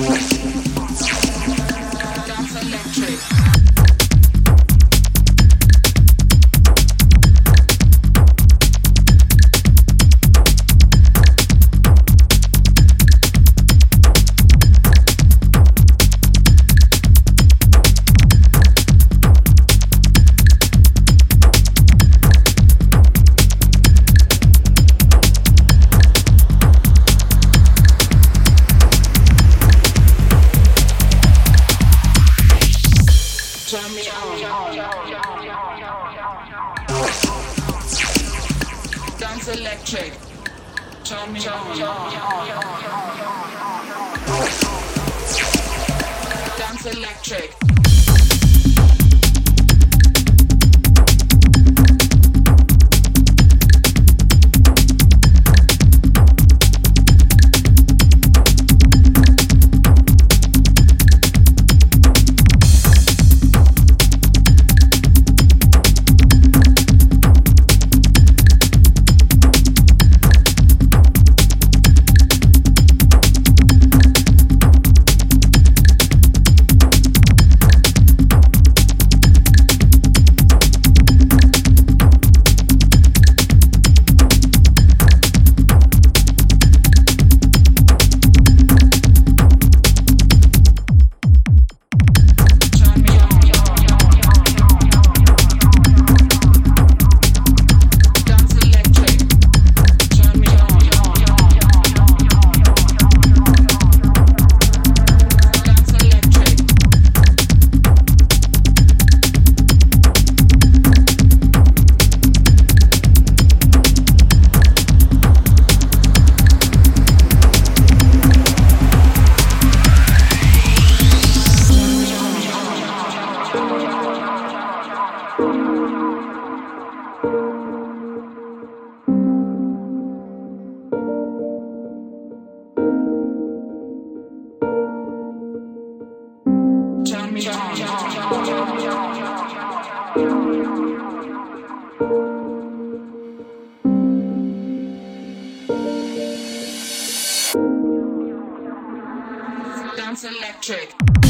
Yeah. Dance electric. Me. Dance electric. sounds electric.